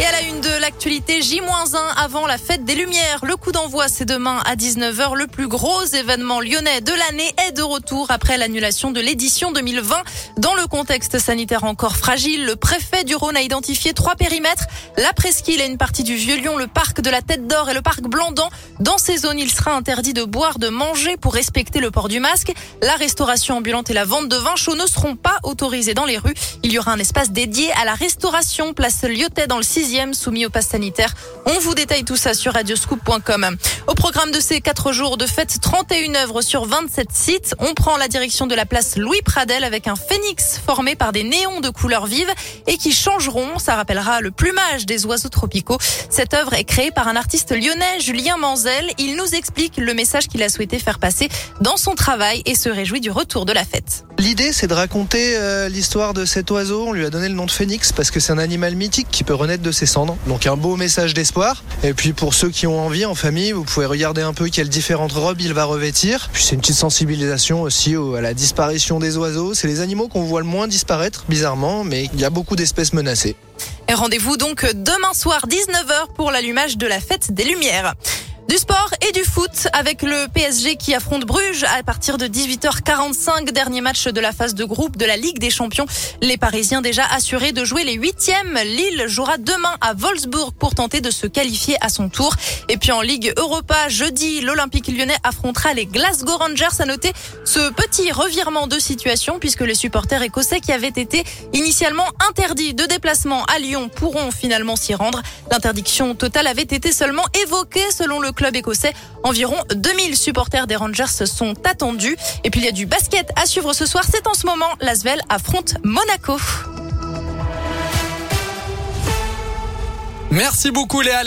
Et à la une de l'actualité, J-1 avant la fête des Lumières. Le coup d'envoi, c'est demain à 19h. Le plus gros événement lyonnais de l'année est de retour après l'annulation de l'édition 2020. Dans le contexte sanitaire encore fragile, le préfet du Rhône a identifié trois périmètres. La presqu'île et une partie du Vieux-Lyon, le parc de la Tête d'Or et le parc Blandan. Dans ces zones, il sera interdit de boire, de manger pour respecter le port du masque. La restauration ambulante et la vente de vin chaud ne seront pas autorisés dans les rues. Il y aura un espace dédié à la restauration, place Lyotet dans le 6 soumis au pass sanitaire. On vous détaille tout ça sur radioscoop.com. Au programme de ces quatre jours de fête, 31 œuvres sur 27 sites. On prend la direction de la place Louis Pradel avec un phénix formé par des néons de couleurs vives et qui changeront. Ça rappellera le plumage des oiseaux tropicaux. Cette œuvre est créée par un artiste lyonnais, Julien Manzel. Il nous explique le message qu'il a souhaité faire passer dans son travail et se réjouit du retour de la fête. L'idée, c'est de raconter euh, l'histoire de cet oiseau. On lui a donné le nom de phénix parce que c'est un animal mythique qui peut renaître de ses cendres. Donc un beau message d'espoir. Et puis pour ceux qui ont envie en famille, vous pouvez regarder un peu quelles différentes robes il va revêtir. Puis c'est une petite sensibilisation aussi à la disparition des oiseaux. C'est les animaux qu'on voit le moins disparaître, bizarrement, mais il y a beaucoup d'espèces menacées. Rendez-vous donc demain soir 19h pour l'allumage de la fête des Lumières. Du sport et du foot avec le PSG qui affronte Bruges à partir de 18h45, dernier match de la phase de groupe de la Ligue des Champions. Les Parisiens déjà assurés de jouer les huitièmes. Lille jouera demain à Wolfsburg pour tenter de se qualifier à son tour. Et puis en Ligue Europa, jeudi, l'Olympique lyonnais affrontera les Glasgow Rangers. À noter ce petit revirement de situation puisque les supporters écossais qui avaient été initialement interdits de déplacement à Lyon pourront finalement s'y rendre. L'interdiction totale avait été seulement évoquée selon le club écossais. Environ 2000 supporters des Rangers sont attendus. Et puis il y a du basket à suivre ce soir. C'est en ce moment, l'Asvel affronte Monaco. Merci beaucoup Léa.